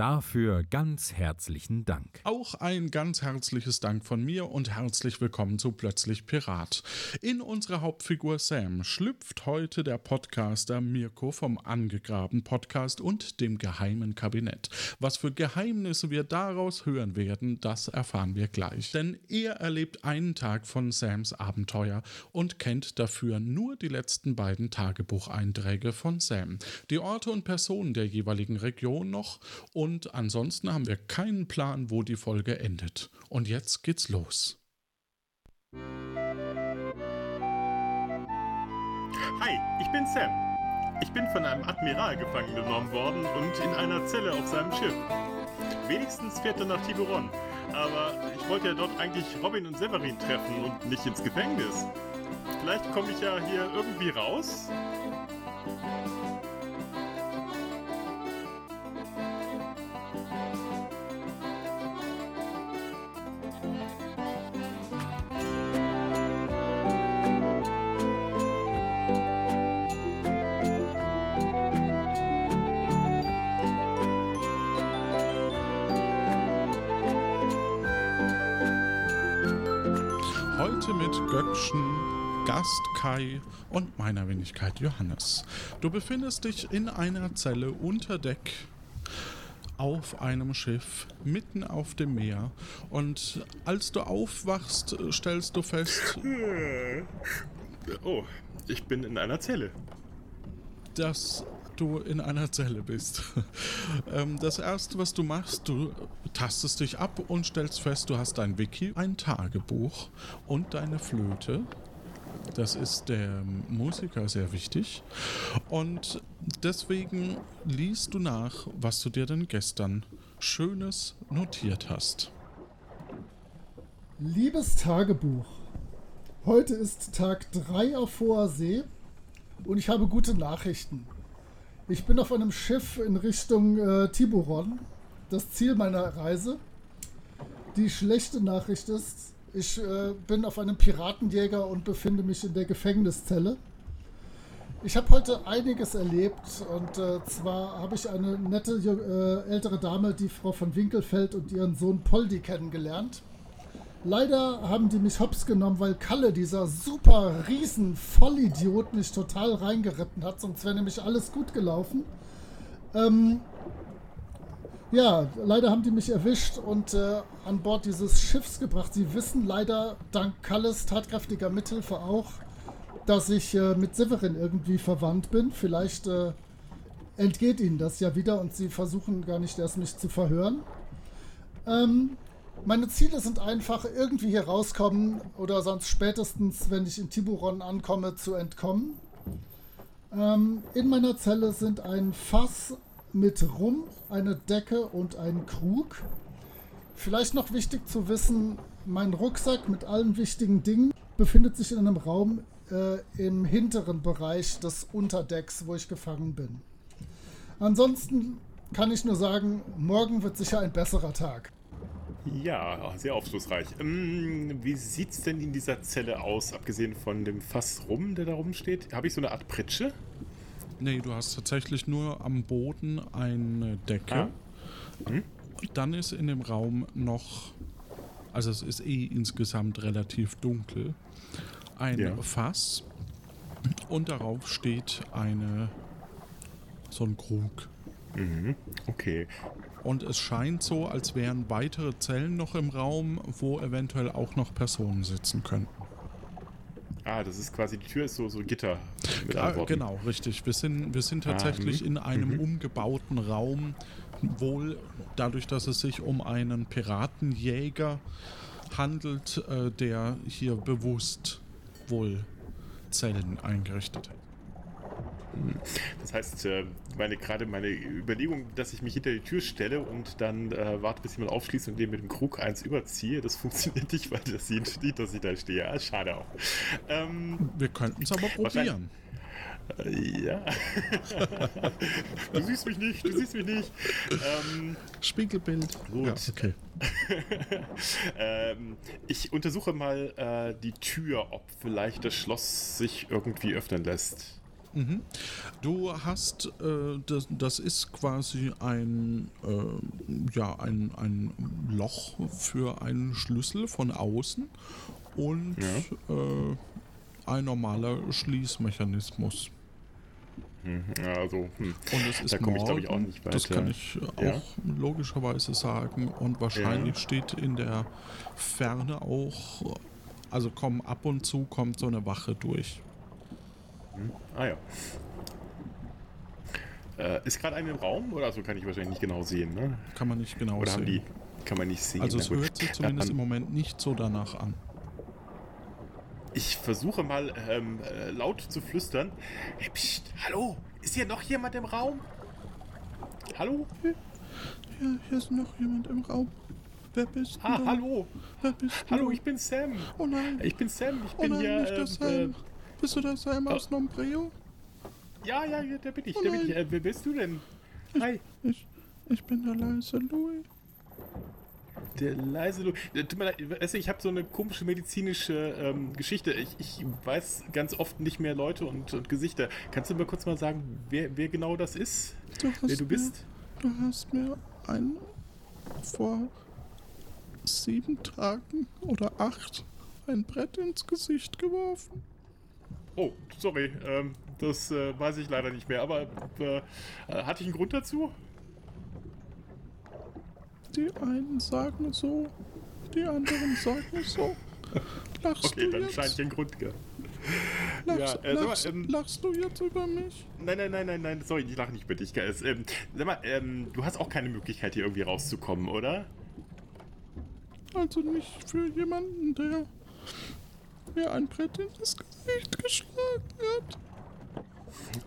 Dafür ganz herzlichen Dank. Auch ein ganz herzliches Dank von mir und herzlich willkommen zu Plötzlich Pirat. In unserer Hauptfigur Sam schlüpft heute der Podcaster Mirko vom Angegraben Podcast und dem Geheimen Kabinett. Was für Geheimnisse wir daraus hören werden, das erfahren wir gleich. Denn er erlebt einen Tag von Sams Abenteuer und kennt dafür nur die letzten beiden Tagebucheinträge von Sam, die Orte und Personen der jeweiligen Region noch und und ansonsten haben wir keinen Plan, wo die Folge endet. Und jetzt geht's los. Hi, ich bin Sam. Ich bin von einem Admiral gefangen genommen worden und in einer Zelle auf seinem Schiff. Wenigstens fährt er nach Tiburon. Aber ich wollte ja dort eigentlich Robin und Severin treffen und nicht ins Gefängnis. Vielleicht komme ich ja hier irgendwie raus Gast Kai und meiner Wenigkeit Johannes. Du befindest dich in einer Zelle unter Deck auf einem Schiff mitten auf dem Meer und als du aufwachst, stellst du fest. Oh, ich bin in einer Zelle. Dass du in einer Zelle bist. Ähm, das erste, was du machst, du tastest dich ab und stellst fest, du hast dein Wiki, ein Tagebuch und deine Flöte das ist der Musiker sehr wichtig. Und deswegen liest du nach, was du dir denn gestern Schönes notiert hast. Liebes Tagebuch, heute ist Tag 3 auf hoher See und ich habe gute Nachrichten. Ich bin auf einem Schiff in Richtung äh, Tiburon, das Ziel meiner Reise. Die schlechte Nachricht ist, ich äh, bin auf einem Piratenjäger und befinde mich in der Gefängniszelle. Ich habe heute einiges erlebt und äh, zwar habe ich eine nette äh, ältere Dame, die Frau von Winkelfeld und ihren Sohn Poldi kennengelernt. Leider haben die mich hops genommen, weil Kalle, dieser super riesen Vollidiot, mich total reingeritten hat, sonst wäre nämlich alles gut gelaufen. Ähm, ja, leider haben die mich erwischt und äh, an Bord dieses Schiffs gebracht. Sie wissen leider dank Kalles tatkräftiger Mithilfe auch, dass ich äh, mit Severin irgendwie verwandt bin. Vielleicht äh, entgeht ihnen das ja wieder und sie versuchen gar nicht erst mich zu verhören. Ähm, meine Ziele sind einfach irgendwie hier rauskommen oder sonst spätestens, wenn ich in Tiburon ankomme, zu entkommen. Ähm, in meiner Zelle sind ein Fass mit Rum, eine Decke und einen Krug. Vielleicht noch wichtig zu wissen, mein Rucksack mit allen wichtigen Dingen befindet sich in einem Raum äh, im hinteren Bereich des Unterdecks, wo ich gefangen bin. Ansonsten kann ich nur sagen, morgen wird sicher ein besserer Tag. Ja, sehr aufschlussreich. Ähm, wie es denn in dieser Zelle aus, abgesehen von dem Fass rum, der da rumsteht? Habe ich so eine Art Pritsche? Nee, du hast tatsächlich nur am Boden eine Decke. Ah. Mhm. Dann ist in dem Raum noch, also es ist eh insgesamt relativ dunkel, ein ja. Fass und darauf steht eine so ein Krug. Mhm. Okay. Und es scheint so, als wären weitere Zellen noch im Raum, wo eventuell auch noch Personen sitzen könnten. Ah, das ist quasi, die Tür ist so, so Gitter. Mit ja, genau, richtig. Wir sind, wir sind tatsächlich ah, in einem mhm. umgebauten Raum, wohl dadurch, dass es sich um einen Piratenjäger handelt, äh, der hier bewusst wohl Zellen eingerichtet hat. Das heißt, äh, meine, gerade meine Überlegung, dass ich mich hinter die Tür stelle und dann äh, warte, bis jemand aufschließt und dem mit dem Krug eins überziehe, das funktioniert nicht, weil das sieht nicht, dass ich da stehe. Ah, schade auch. Ähm, Wir könnten es aber probieren. Äh, Ja. du siehst mich nicht, du siehst mich nicht. Ähm, Spiegelbild. Gut. Ja, okay. ähm, ich untersuche mal äh, die Tür, ob vielleicht das Schloss sich irgendwie öffnen lässt. Du hast, äh, das, das ist quasi ein, äh, ja, ein, ein Loch für einen Schlüssel von außen und äh, ein normaler Schließmechanismus. Hm, Also, hm. Und es ist Da komme ich, glaube ich, auch nicht weiter. Das kann ich Ja. auch logischerweise sagen. Und wahrscheinlich Ja. steht in der Ferne auch, also kommen ab und zu kommt so eine Wache durch. Ah ja. Äh, ist gerade einer im Raum? Oder so kann ich wahrscheinlich nicht genau sehen, ne? Kann man nicht genau Oder haben sehen. die. Kann man nicht sehen. Also es hört sich zumindest Ähm, im Moment nicht so danach an. Ich versuche mal ähm, äh, laut zu flüstern. Hey, pst, hallo, ist hier noch jemand im Raum? Hallo? Ja, hier ist noch jemand im Raum. Wer bist Ah, du? hallo. Wer bist Hallo, du? ich bin Sam. Oh nein. Ich bin Sam. Ich oh bin nein, hier. nicht ähm, Sam. Bist du der Sam aus Nombreo? ja, ja, ja, der bin ich. Oh der bin ich. Äh, wer bist du denn? Hi. Ich, ich bin der leise Louis. Der leise Äh, Tut mir leid, weißt du, ich habe so eine komische medizinische ähm, Geschichte. Ich, ich weiß ganz oft nicht mehr Leute und, und Gesichter. Kannst du mir kurz mal sagen, wer, wer genau das ist? Du Wer du bist? Mir, du hast mir ein vor sieben Tagen oder acht ein Brett ins Gesicht geworfen. Oh, sorry, ähm, das äh, weiß ich leider nicht mehr. Aber äh, äh, hatte ich einen Grund dazu? Die einen sagen so, die anderen sagen so. Lachst Okay, du dann jetzt? scheint ich einen Grund gehabt. lachst, ja, äh, sag mal, lachst, ähm, lachst du jetzt über mich? Nein, nein, nein, nein, nein, sorry, ich lache nicht mit. Ich, äh, es, ähm, sag mal, ähm, du hast auch keine Möglichkeit, hier irgendwie rauszukommen, oder? Also nicht für jemanden, der mir ein Brett ins Gesicht geschlagen hat.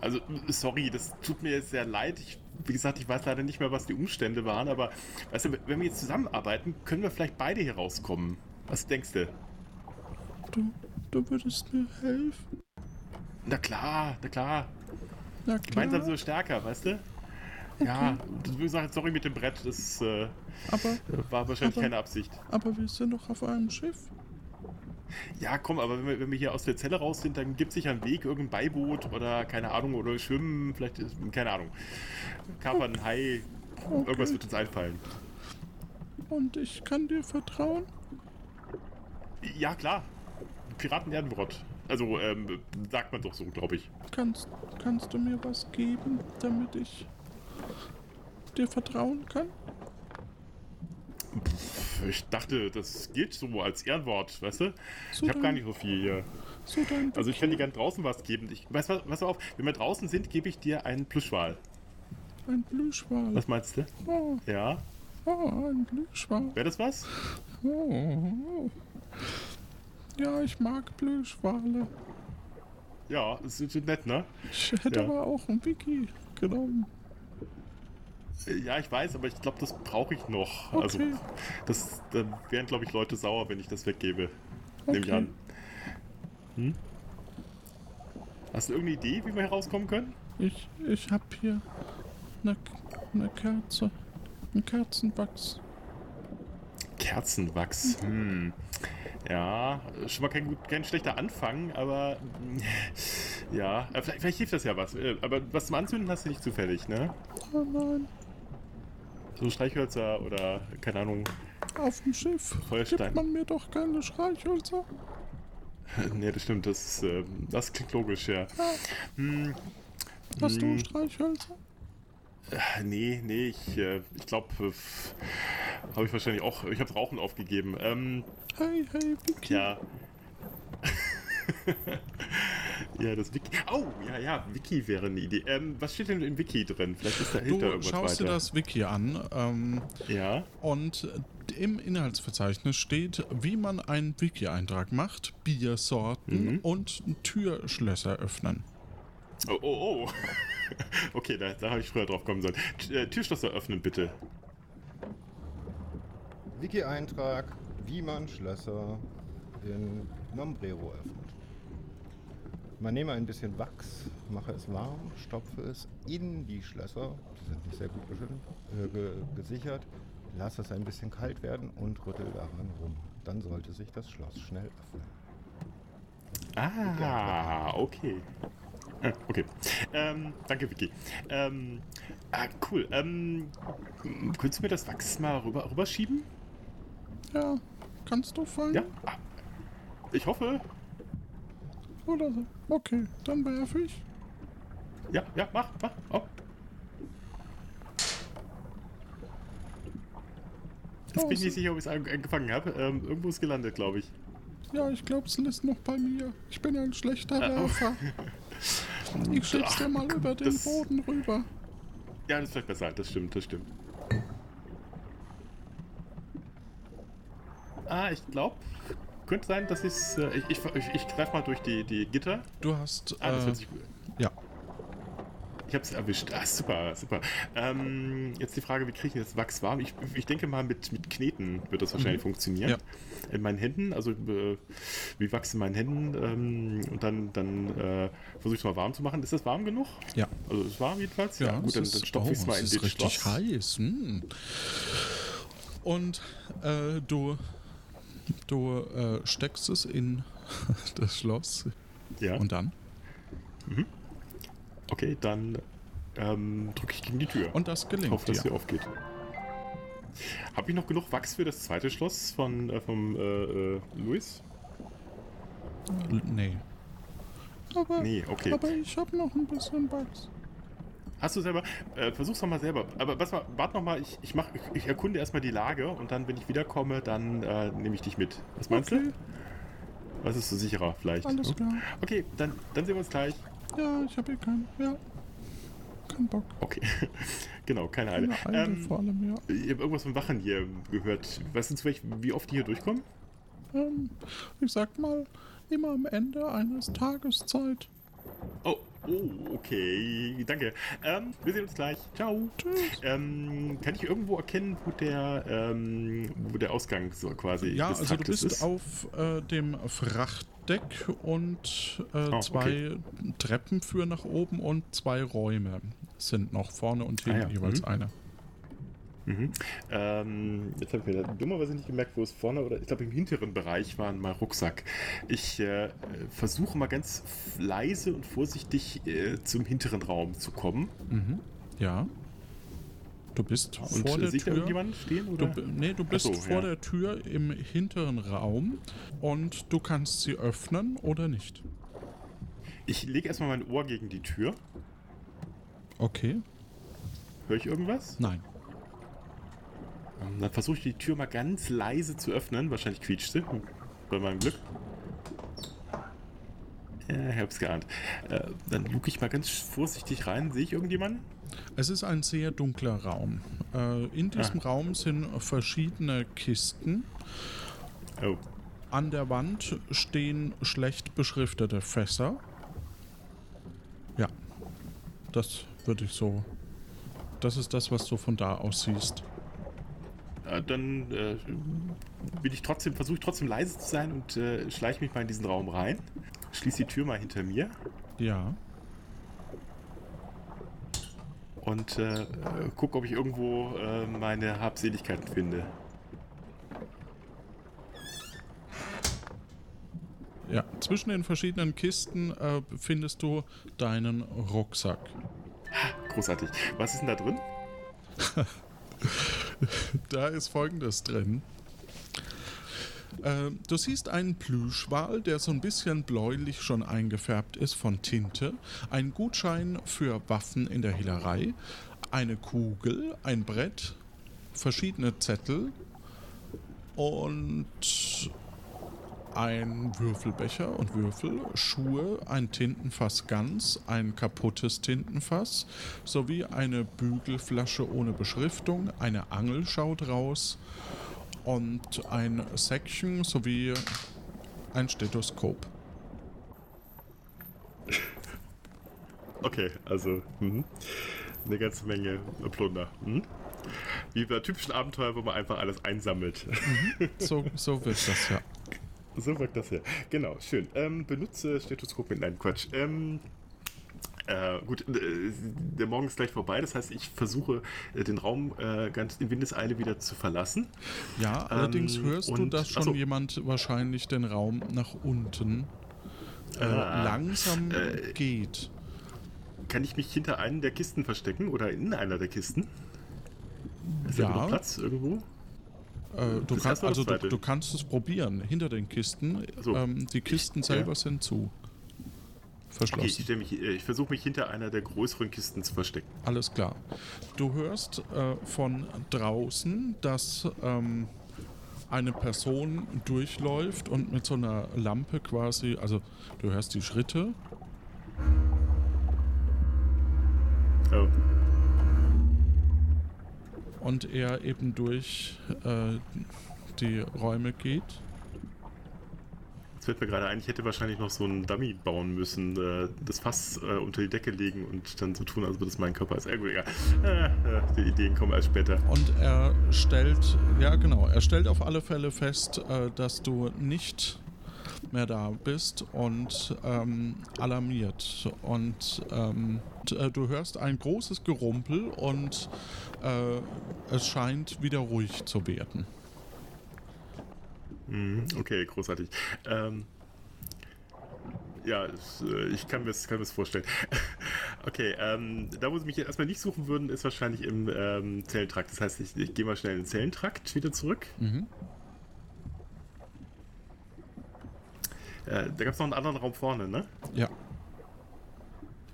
Also, sorry, das tut mir jetzt sehr leid. Ich, wie gesagt, ich weiß leider nicht mehr, was die Umstände waren, aber weißt du, wenn wir jetzt zusammenarbeiten, können wir vielleicht beide hier rauskommen. Was denkst du? Du, du würdest mir helfen. Na klar, na klar. Na Gemeinsam klar, sind wir stärker, weißt du? Ja, wie gesagt, sorry mit dem Brett, das äh, aber, war wahrscheinlich Aber- keine Absicht. aber wir sind doch auf einem Schiff. Ja, komm, aber wenn wir, wenn wir hier aus der Zelle raus sind, dann gibt es sicher einen Weg, irgendein Beiboot oder keine Ahnung, oder schwimmen, vielleicht, ist- keine Ahnung. Kapern, Hai, irgendwas wird uns einfallen. Und ich kann dir vertrauen. Ja, klar. Piraten Erdenbrot. Also, ähm, sagt man doch so, glaube ich. Kannst, kannst du mir was geben, damit ich dir vertrauen kann? Ich dachte, das gilt so als Ehrenwort, weißt du? So Ich habe gar nicht so viel hier. So Also, ich kann dir gern draußen was geben. Ich, weißt du, was auf, wenn wir draußen sind, gebe ich dir einen Plüschwal. ein Blühschwal. Was meinst du? Oh, Ja? oh, ein Blühschwal. Wäre das was? Oh. Ja, ich mag Blühschwale. Ja, ist, ist nett, ne? Ich hätte Ja. aber auch ein Wiki genommen. Ja, ich weiß, aber ich glaube, das brauche ich noch. Okay. Also, das, da wären, glaube ich, Leute sauer, wenn ich das weggebe. Nehme ich Okay. an. Hm? Hast du irgendeine Idee, wie wir herauskommen können? Ich, ich hab hier eine, eine Kerze. Ein Kerzenwachs. Kerzenwachs. Hm. Ja, schon mal kein, kein schlechter Anfang, aber ja, äh, vielleicht, vielleicht hilft das ja was. Äh, Aber was zum Anzünden hast du nicht zufällig, ne? Oh nein. So Streichhölzer oder, keine Ahnung, Auf dem Schiff Feuerstein. gibt man mir doch keine Streichhölzer. nee, das stimmt, das, äh, das klingt logisch, ja. Hm, Hast du Hm. Streichhölzer? äh, nee, nee, ich, äh, ich glaube, äh, habe ich wahrscheinlich auch, ich habe Rauchen aufgegeben. Ähm, Hey, hey, Vicky. ja. ja, das Wiki. Oh, ja, ja, Wiki wäre eine Idee. Ähm, was steht denn im Wiki drin? Vielleicht ist da Du irgendwas schaust weiter. dir das Wiki an ähm, Ja. und im Inhaltsverzeichnis steht, wie man einen Wiki-Eintrag macht, Biersorten Mhm. und Türschlösser öffnen. Oh, oh, oh. okay, da, da habe ich früher drauf kommen sollen. T äh, Türschlösser öffnen, bitte. Wiki-Eintrag, wie man Schlösser in Nombrero öffnet. Man nehme ein bisschen Wachs, mache es warm, stopfe es in die Schlösser, die sind nicht sehr gut äh, ge gesichert, lasse es ein bisschen kalt werden und rüttel daran rum. Dann sollte sich das Schloss schnell öffnen. Ah, okay. Ah, Okay. Ähm, danke, Vicky. Ähm, ah, cool. Ähm, könntest du mir das Wachs mal rüber, rüberschieben? Ja, kannst du fangen? Ja? Ah, Ich hoffe. Oder so. Okay, dann werfe ich. Ja, ja, mach, mach. Oh. Jetzt bin ich nicht sicher, ob ich es angefangen habe. Ähm, irgendwo ist gelandet, glaube ich. Ja, ich glaube, es lässt noch bei mir. Ich bin ein schlechter Ah, oh. Werfer. Ich schieb's dir mal über den das- Boden rüber. Ja, das ist vielleicht besser. Das stimmt, das stimmt. Ah, ich glaube, könnte sein, dass ich's, äh, ich ich, ich, ich greife mal durch die, die Gitter. Du hast. Ah, das äh, hört sich gut. ja. Ich habe es erwischt. Ah, super, super. Ähm, jetzt die Frage, wie kriege ich das Wachs warm? Ich, ich denke mal, mit, mit Kneten wird das wahrscheinlich funktionieren. Ja. In meinen Händen, also äh, wie Wachs in meinen Händen ähm, und dann, dann äh, versuche ich es mal warm zu machen. Ist das warm genug? Ja. Also ist warm jedenfalls? Ja, gut, dann, dann stopfe ich es oh, mal es in den richtig Schloss. heiß. Hm. Und äh, du, du äh, steckst es in das Schloss. Ja. Und dann? Okay, dann ähm, drücke ich gegen die Tür. Und das ich gelingt hoffe, dass sie aufgeht. Habe ich noch genug Wachs für das zweite Schloss von äh, vom äh, äh, Luis? L- Nee. Aber, Nee, okay. aber ich habe noch ein bisschen Wachs. Hast du selber? Äh, versuch's doch mal selber. Aber was mal, warte noch mal, ich, ich, mach, ich, ich erkunde erstmal die Lage und dann, wenn ich wiederkomme, dann äh, nehme ich dich mit. Was meinst Okay. du? Was ist so sicherer vielleicht? Alles hm? klar. Okay, dann, dann sehen wir uns gleich. Ja, ich habe hier keinen. Ja. Kein Bock. Okay. genau, keine Eile. Keine Eile Ähm, vor allem, ja. ich habe irgendwas von Wachen hier gehört. Weißt du zufällig, wie oft die hier durchkommen? Ähm, ich sag mal, immer am Ende eines Tageszeit. Oh, oh, okay. Danke. Ähm, wir sehen uns gleich. Ciao. Tschüss. Ähm, kann ich irgendwo erkennen, wo der, ähm, wo der Ausgang so quasi Ja, des also du bist ist? auf äh, dem Frachtdeck und äh, Oh, zwei okay. Treppen führen nach oben und zwei Räume sind noch vorne und hinten Ah, ja. jeweils Mhm. eine. Mhm. Ähm, jetzt habe ich mir dummerweise nicht gemerkt, wo es vorne oder ich glaube im hinteren Bereich war mein Rucksack. Ich äh, versuche mal ganz leise und vorsichtig äh, zum hinteren Raum zu kommen. Mhm. Ja. Du bist Und vor der sieht Tür. irgendjemand stehen? Du, Oder? bi- nee, du bist so, vor ja. der Tür im hinteren Raum und du kannst sie öffnen oder nicht. Ich lege erstmal mein Ohr gegen die Tür. Okay. Höre ich irgendwas? Nein. Ähm, Dann versuche ich die Tür mal ganz leise zu öffnen. Wahrscheinlich quietscht sie. Bei meinem Glück. Ja, ich hab's geahnt. Äh, dann luke ich mal ganz vorsichtig rein. Sehe ich irgendjemanden? Es ist ein sehr dunkler Raum. Äh, in diesem Ah. Raum sind verschiedene Kisten. Oh. An der Wand stehen schlecht beschriftete Fässer. Ja, das würde ich so. Das ist das, was du von da aus siehst. Äh, dann äh, will ich trotzdem, versuche ich trotzdem leise zu sein und äh, schleiche mich mal in diesen Raum rein. Schließe die Tür mal hinter mir Ja. und äh, äh, gucke, ob ich irgendwo äh, meine Habseligkeiten finde. Ja, zwischen den verschiedenen Kisten äh, findest du deinen Rucksack. Großartig. Was ist denn da drin? Da ist folgendes drin. Äh, du siehst einen Plüschwal, der so ein bisschen bläulich schon eingefärbt ist von Tinte, ein Gutschein für Waffen in der Hehlerei, eine Kugel, ein Brett, verschiedene Zettel und ein Würfelbecher und Würfel, Schuhe, ein Tintenfass ganz, ein kaputtes Tintenfass sowie eine Bügelflasche ohne Beschriftung, eine Angel schaut raus und ein Säckchen sowie ein Stethoskop. Okay, also mhm. eine ganze Menge Plunder. Mhm. Wie bei typischen Abenteuer, wo man einfach alles einsammelt. So, so wird das ja. So wirkt das ja. Genau, schön. Ähm, benutze Stethoskop mit. Nein, Quatsch. Ähm, äh, gut, äh, der Morgen ist gleich vorbei, das heißt, ich versuche äh, den Raum äh, ganz in Windeseile wieder zu verlassen. Ja, allerdings Ähm, hörst du, und- dass schon achso. jemand wahrscheinlich den Raum nach unten Ah, langsam geht. Kann ich mich hinter einen der Kisten verstecken oder in einer der Kisten? Ist da Ja. genug Platz irgendwo? Äh, du, kannst, oder also du, du kannst es probieren, hinter den Kisten. So. Ähm, die Kisten Ich- selber ja. sind zu. Okay, ich, Verschlossen. stell mich, äh, ich versuche mich hinter einer der größeren Kisten zu verstecken. Alles klar. Du hörst äh, von draußen, dass ähm, eine Person durchläuft und mit so einer Lampe quasi, also du hörst die Schritte Oh. Und er eben durch äh, die Räume geht. Jetzt fällt mir gerade ein, ich hätte wahrscheinlich noch so einen Dummy bauen müssen, äh, das Fass äh, unter die Decke legen und dann so tun, als würde es mein Körper gut, egal. Äh, äh, die Ideen kommen erst später. Und er stellt, ja genau, er stellt auf alle Fälle fest, äh, dass du nicht mehr da bist und ähm, alarmiert. Und ähm, äh, du hörst ein großes Gerumpel und äh, es scheint wieder ruhig zu werden. Mhm, okay, großartig. Ähm, ja, äh, ich kann mir es kann mir's vorstellen. okay, ähm, da wo sie mich jetzt erstmal nicht suchen würden, ist wahrscheinlich im ähm, Zellentrakt. Das heißt, ich, ich gehe mal schnell in den Zellentrakt wieder zurück. Mhm. Äh, da gab es noch einen anderen Raum vorne, ne? Ja,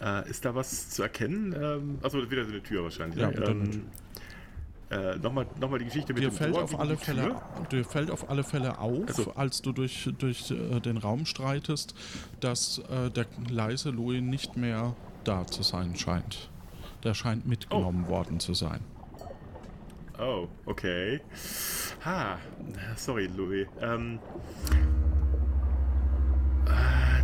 Äh, ist da was zu erkennen? Ähm, achso, wieder so eine Tür wahrscheinlich. Ja, ne? wieder ähm, äh, Nochmal noch die Geschichte mit dir dem fällt, Tor auf alle Fälle, Tür. dir fällt auf alle Fälle auf, Also- als du durch, durch äh, den Raum streitest, dass äh, der leise Louis nicht mehr da zu sein scheint. Der scheint mitgenommen worden zu sein. Oh, okay. Ha, sorry, Louis. Ähm,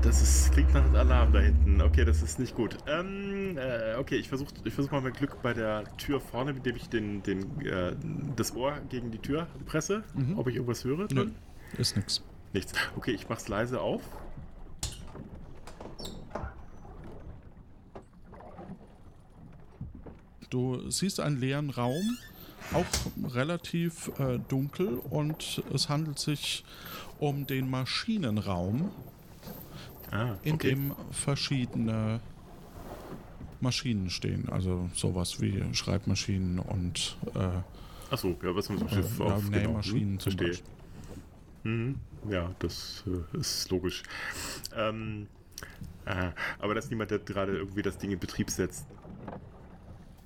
das ist, klingt nach einem Alarm da hinten. Okay, das ist nicht gut. Ähm, äh, okay, ich versuche ich versuch mal mein Glück bei der Tür vorne, mit dem ich den, den, äh, das Ohr gegen die Tür presse. Mhm. Ob ich irgendwas höre Nö, ist nix. Nichts. Okay, ich mach's leise auf. Du siehst einen leeren Raum, auch relativ äh, dunkel und es handelt sich um den Maschinenraum, Ah, in okay. dem verschiedene Maschinen stehen. Also sowas wie Schreibmaschinen und äh, Achso, ja, was man so äh, Schiff ja, auf. genau. Nähmaschinen Hm, zum. Beispiel. Mhm. Ja, das äh, ist logisch. Ähm, äh, aber das ist niemand, der gerade irgendwie das Ding in Betrieb setzt.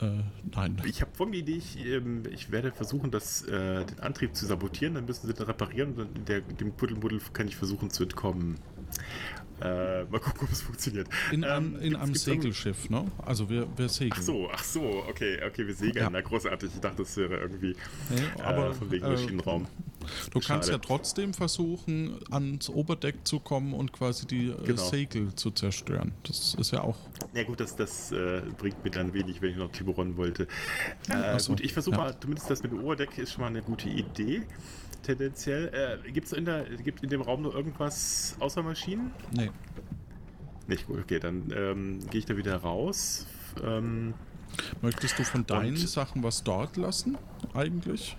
Äh, nein. Ich habe folgende Idee, ich, ähm, ich werde versuchen, das, äh, den Antrieb zu sabotieren, dann müssen sie den reparieren und der, dem Kuddelmuddel kann ich versuchen zu entkommen. Äh, mal gucken, ob es funktioniert. In, einem, Ähm, in einem Segelschiff, ne? Also wir, wir segeln. Ach so, ach so, okay, okay, wir segeln. Ja. Na, großartig. Ich dachte, das wäre irgendwie Nee, aber äh, von wegen äh, Maschinenraum. Du kannst Schade. ja trotzdem versuchen, ans Oberdeck zu kommen und quasi die äh, Genau. Segel zu zerstören. Das ist ja auch. Ja gut, das, das äh, bringt mir dann wenig, wenn ich noch Tiburon wollte. Äh, so, Gut, ich versuche ja. mal, zumindest das mit dem Oberdeck ist schon mal eine gute Idee. Tendenziell. Äh, Gibt es in, der- in dem Raum noch irgendwas außer Maschinen? Nee. Nicht gut, okay, dann ähm, gehe ich da wieder raus. Ähm, Möchtest du von deinen Und- Sachen was dort lassen, eigentlich?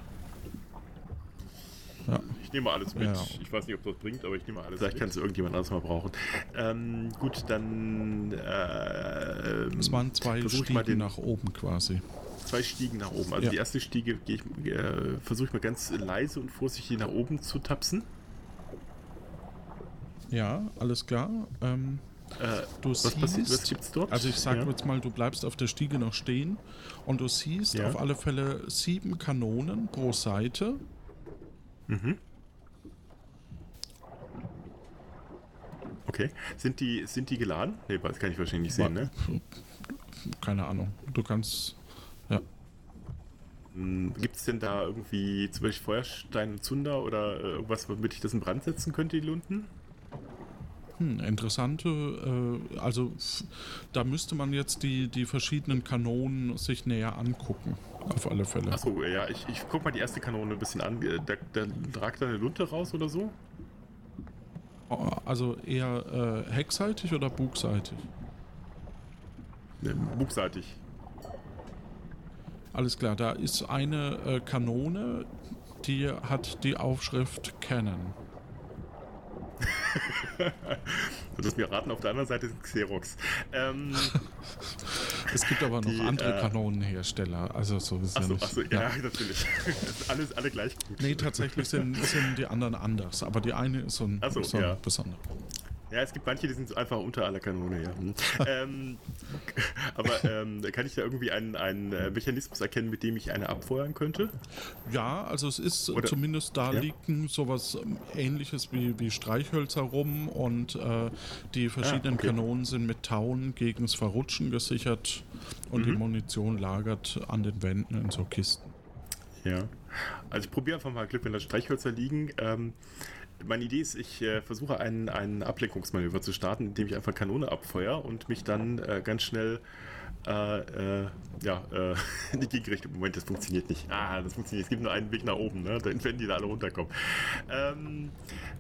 Ja. ich nehme alles mit. Ja. Ich weiß nicht, ob das bringt, aber ich nehme alles Vielleicht kann es irgendjemand anderes mal brauchen. Ähm, gut, dann. Äh, Es waren zwei ich mal Stiegen den- nach oben quasi. zwei Stiegen nach oben. Also Ja. die erste Stiege äh, versuche ich mal ganz leise und vorsichtig nach oben zu tapsen. Ja, alles klar. Ähm, Äh, du was siehst, passiert? Was gibt's dort? also ich sage Ja. jetzt mal, du bleibst auf der Stiege noch stehen und du siehst Ja. auf alle Fälle sieben Kanonen pro Seite. Mhm. Okay. Sind die, sind die geladen? Nee, das kann ich wahrscheinlich nicht sehen, ne? Keine Ahnung. Du kannst. Ja. Gibt es denn da irgendwie zum Beispiel Feuerstein und Zunder oder äh, irgendwas, womit ich das in Brand setzen könnte, die Lunden? Hm, interessante, äh, also da müsste man jetzt die, die verschiedenen Kanonen sich näher angucken, auf alle Fälle. Achso, ja, ich, ich guck mal die erste Kanone ein bisschen an. Äh, Da, da ragt da eine Lunte raus oder so? Also eher äh, heckseitig oder bugseitig? Ne, bugseitig. Alles klar, da ist eine äh, Kanone, die hat die Aufschrift Canon. du musst mir raten, auf der anderen Seite sind Xerox. Ähm, es gibt aber noch die, andere äh, Kanonenhersteller. Also so ist ja achso, nicht. achso, ja, natürlich. Das ist alles, alle gleich gut. Nee, tatsächlich sind, sind die anderen anders. Aber die eine ist so ein, Ach so, so ein ja. besonderer. Ja, es gibt manche, die sind einfach unter aller Kanone, ja. Hm. ähm, aber ähm, kann ich da irgendwie einen, einen äh, Mechanismus erkennen, mit dem ich eine abfeuern könnte? Ja, also es ist Oder- zumindest da ja. liegen sowas ähm, ähnliches wie, wie Streichhölzer rum und äh, die verschiedenen Ah, okay. Kanonen sind mit Tauen gegen das Verrutschen gesichert und Mhm. die Munition lagert an den Wänden in so Kisten. Ja. Also ich probiere einfach mal Glück, wenn da Streichhölzer liegen. Ähm, meine Idee ist, ich äh, versuche ein, ein Ablenkungsmanöver zu starten, indem ich einfach Kanone abfeuere und mich dann äh, ganz schnell äh, äh, ja, äh, in die Gegenrichtung. Moment, das funktioniert nicht. Ah, das funktioniert. Es gibt nur einen Weg nach oben, ne? Dann werden die da alle runterkommen. Ähm,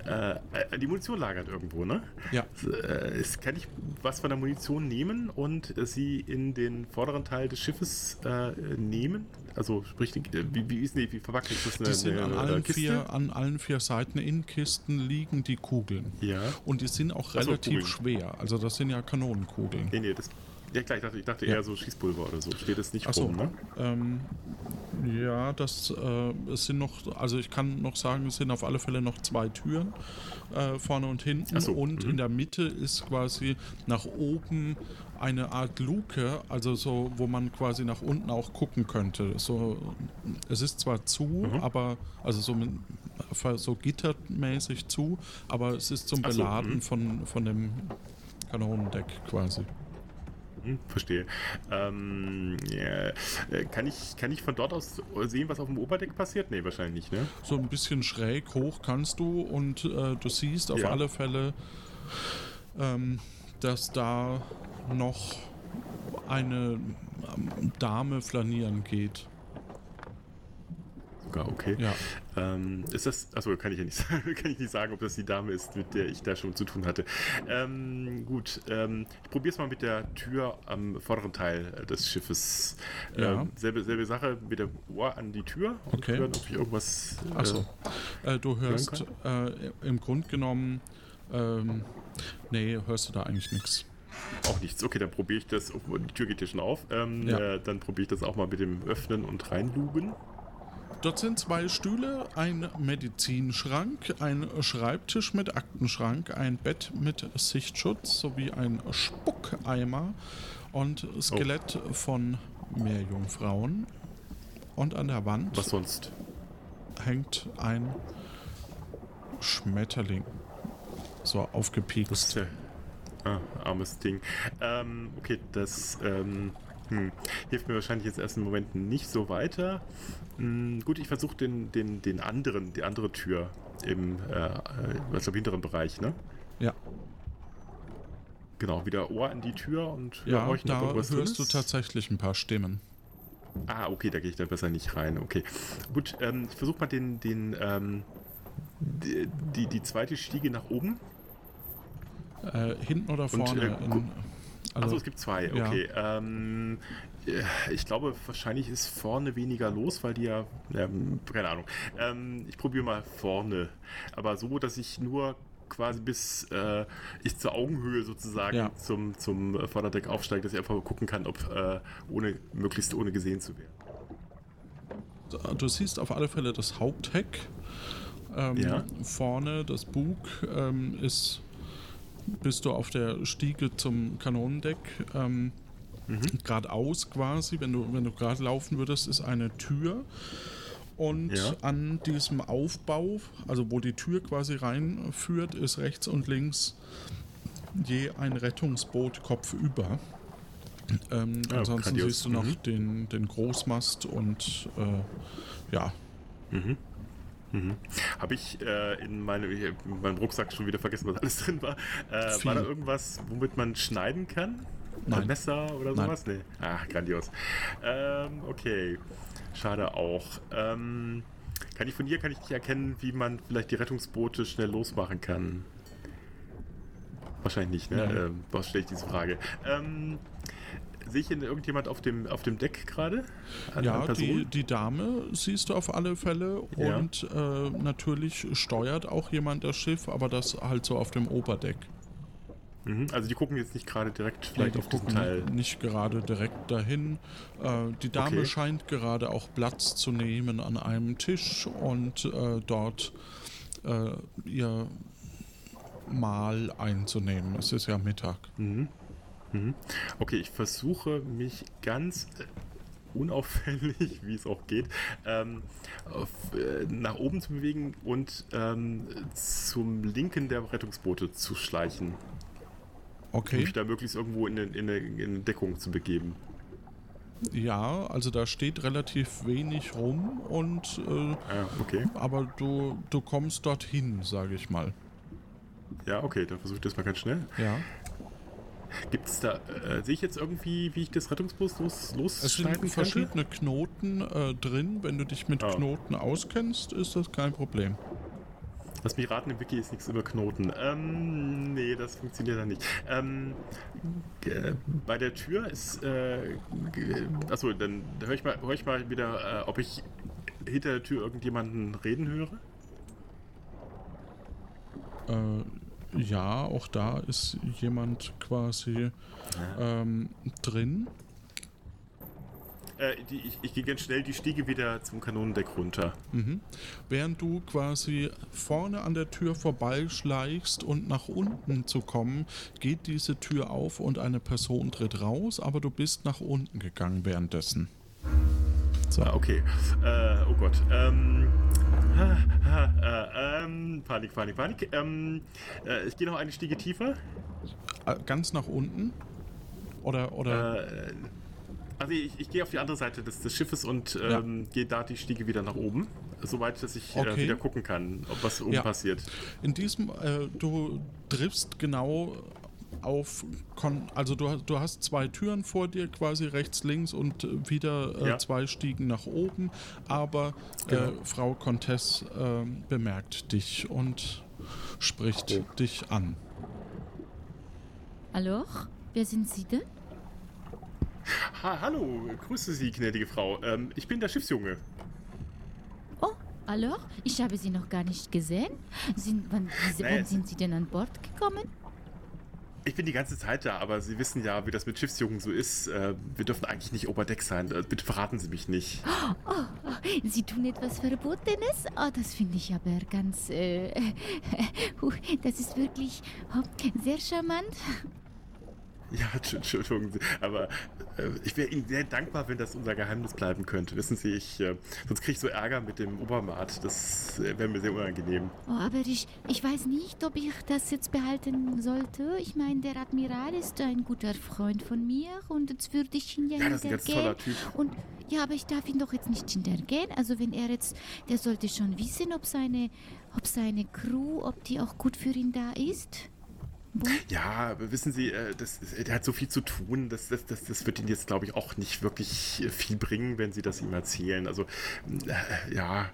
äh, die Munition lagert irgendwo, ne? Ja, Äh, es- kann ich was von der Munition nehmen und sie in den vorderen Teil des Schiffes äh, nehmen? Also sprich, äh, wie, wie ist nee, wie verpackt ist das eine, die sind an allen, Kiste? vier, an allen vier Seiten in Kisten liegen die Kugeln. Ja. Und die sind auch Ach so, relativ Kugeln. schwer. Also das sind ja Kanonenkugeln. Nee, nee, das. Ja klar, ich dachte, ich dachte Ja. eher so Schießpulver oder so. Steht das nicht Achso, rum, ne? ähm, ja, das äh, es sind noch, also ich kann noch sagen, es sind auf alle Fälle noch zwei Türen, äh, vorne und hinten. Ach so, und mhm. in der Mitte ist quasi nach oben eine Art Luke, also so, wo man quasi nach unten auch gucken könnte. So, es ist zwar zu, Mhm. aber also so, mit, so gittermäßig zu, aber es ist zum Ach so, Beladen mhm. von, von dem Kanonendeck quasi. Hm, verstehe. Ähm, ja, äh, kann, ich, kann ich von dort aus sehen, was auf dem Oberdeck passiert? Nee, wahrscheinlich nicht, ne? so ein bisschen schräg hoch kannst du und äh, du siehst auf Ja. alle Fälle, ähm, dass da noch eine ähm, Dame flanieren geht. Sogar, okay. Ja. Ähm, ist das, achso, kann ich ja nicht sagen, kann ich nicht sagen, ob das die Dame ist, mit der ich da schon zu tun hatte. Ähm, gut, ähm, ich probiere es mal mit der Tür am vorderen Teil äh, des Schiffes. Ja. Ähm, selbe, selbe Sache mit dem Ohr an die Tür und Okay. hören, ob ich irgendwas. Achso. Äh, du hörst äh, im Grund genommen, ähm, nee, hörst du da eigentlich nichts. Äh, auch nichts. Okay, dann probiere ich das. Die Tür geht hier schon auf. Ähm, Ja. äh, dann probiere ich das auch mal mit dem Öffnen und Reinlugen. Dort sind zwei Stühle, ein Medizinschrank, ein Schreibtisch mit Aktenschrank, ein Bett mit Sichtschutz sowie ein Spuckeimer und Skelett von Meerjungfrauen. Und an der Wand Was sonst? hängt ein Schmetterling. So aufgepiekst. Tja. Ah, armes Ding. Ähm, okay, das ähm, hm, hilft mir wahrscheinlich jetzt erst im Moment nicht so weiter. Hm, gut, ich versuche den, den, den anderen, die andere Tür im, äh, äh, also im hinteren Bereich, ne? Ja, Genau, wieder Ohr an die Tür und ja horchen, da drin hörst du tatsächlich ein paar Stimmen. Ah, okay, da gehe ich dann besser nicht rein. Okay. Gut, ähm, ich versuche mal den, den, ähm, die, die, die zweite Stiege nach oben. Äh, hinten oder Und, vorne? äh, gu- in, Also also, es gibt zwei, ja. okay. Ähm, äh, ich glaube, wahrscheinlich ist vorne weniger los, weil die ja, ähm, keine Ahnung. Ähm, ich probiere mal vorne, aber so, dass ich nur quasi bis äh, ich zur Augenhöhe sozusagen Ja. zum, zum äh, Vorderdeck aufsteige, dass ich einfach gucken kann, ob äh, ohne möglichst ohne gesehen zu werden. du siehst auf alle Fälle das Hauptheck. Ähm, Ja. Vorne das Bug ähm, ist, bist du auf der Stiege zum Kanonendeck. Ähm, Geradeaus quasi, wenn du, wenn du gerade laufen würdest, ist eine Tür. Und Ja. an diesem Aufbau, also wo die Tür quasi reinführt, ist rechts und links je ein Rettungsboot kopfüber. Ähm, Ja, ansonsten grandios. siehst du noch Mhm. den, den Großmast und äh, ja, Habe ich äh, in, meine, in meinem Rucksack schon wieder vergessen, was alles drin war. Äh, war da irgendwas, womit man schneiden kann? Nein. Ein Messer oder Nein. sowas? Nee. Ach, grandios. Ähm, okay. Schade auch. Ähm, kann ich von hier kann ich nicht erkennen, wie man vielleicht die Rettungsboote schnell losmachen kann? Wahrscheinlich nicht, ne? Ähm, was stelle ich diese Frage? Ähm, sehe ich denn irgendjemand auf dem, auf dem Deck gerade? Ja, die, die Dame siehst du auf alle Fälle Ja. und äh, natürlich steuert auch jemand das Schiff, aber das halt so auf dem Oberdeck. Mhm, also die gucken jetzt nicht gerade direkt vielleicht die auf diesen gucken Teil. nicht gerade direkt dahin. Äh, die Dame Okay. scheint gerade auch Platz zu nehmen an einem Tisch und äh, dort äh, ihr Mahl einzunehmen. Es ist ja Mittag. Mhm. Mhm. Okay, ich versuche mich ganz äh, unauffällig, wie es auch geht, ähm, auf, äh, nach oben zu bewegen und ähm, zum linken der Rettungsboote zu schleichen. Um Okay. mich da möglichst irgendwo in, eine- in, in eine Deckung zu begeben. Ja, also da steht relativ wenig rum und äh, Ah, okay. aber du, du kommst dorthin, sage ich mal. Ja, okay, dann versuche ich das mal ganz schnell. Ja. Gibt es da, äh, sehe ich jetzt irgendwie, wie ich das Rettungsboot los, Es losschneiden sind könnte? verschiedene Knoten äh, drin. Wenn du dich mit Ah. Knoten auskennst, ist das kein Problem. Lass mich raten, im Wiki ist nichts über Knoten. Ähm, nee, das funktioniert dann nicht. Ähm, äh, bei der Tür ist, äh, achso, dann höre ich, mal- hör ich mal wieder, äh, ob ich hinter der Tür irgendjemanden reden höre. Äh, ja, auch da ist jemand quasi ähm, drin. Äh, die, ich, ich gehe ganz schnell die Stiege wieder zum Kanonendeck runter. Mhm. Während du quasi vorne an der Tür vorbeischleichst und nach unten zu kommen, geht diese Tür auf und eine Person tritt raus, aber du bist nach unten gegangen währenddessen. So. Ah, okay. Äh, oh Gott. Ähm, ha, ha, äh, ähm, Panik, Panik, Panik. Ähm, äh, ich gehe noch eine Stiege tiefer. Äh, Ganz nach unten? Oder, oder Äh, also ich, ich gehe auf die andere Seite des, des Schiffes und ähm, gehe da die Stiege wieder nach oben, soweit dass ich äh, Okay. wieder gucken kann, ob was oben Ja. passiert. in diesem, äh, du triffst genau auf, Kon also du, hast- du hast zwei Türen vor dir, quasi rechts, links und äh, wieder äh, Ja. zwei Stiegen nach oben, aber Genau. äh, Frau Comtesse äh, bemerkt dich und spricht Oh. dich an. Alors, wer sind Sie denn? Ha, hallo, grüße Sie, gnädige Frau. Ähm, ich bin der Schiffsjunge. Oh, alors, ich habe Sie noch gar nicht gesehen. Sind, wann, wann sind Sie denn an Bord gekommen? Ich bin die ganze Zeit da, aber Sie wissen ja, wie das mit Schiffsjungen so ist. Äh, wir dürfen eigentlich nicht Oberdeck sein. Äh, bitte verraten Sie mich nicht. Oh, Sie tun etwas Verbotenes? Oh, das finde ich aber ganz... Äh, huh, das ist wirklich oh, sehr charmant. Ja, Entsch- Entschuldigen Sie, aber ich wäre Ihnen sehr dankbar, wenn das unser Geheimnis bleiben könnte. Wissen Sie, ich, äh, sonst kriege ich so Ärger mit dem Obermaat. Das äh, wäre mir sehr unangenehm. Oh, aber ich, ich weiß nicht, ob ich das jetzt behalten sollte. Ich meine, der Admiral ist ein guter Freund von mir und jetzt würde ich ihn ja, Ja, das ist ein ganz toller. Typ. Und ja, aber ich darf ihn doch jetzt nicht hintergehen. Also wenn er jetzt, der sollte schon wissen, ob seine, ob seine Crew, ob die auch gut für ihn da ist. Ja, aber wissen Sie, äh, das, ist- der hat so viel zu tun, das, das, das, das wird Ihnen jetzt, glaube ich, auch nicht wirklich äh, viel bringen, wenn Sie das ihm erzählen. Also, äh, ja.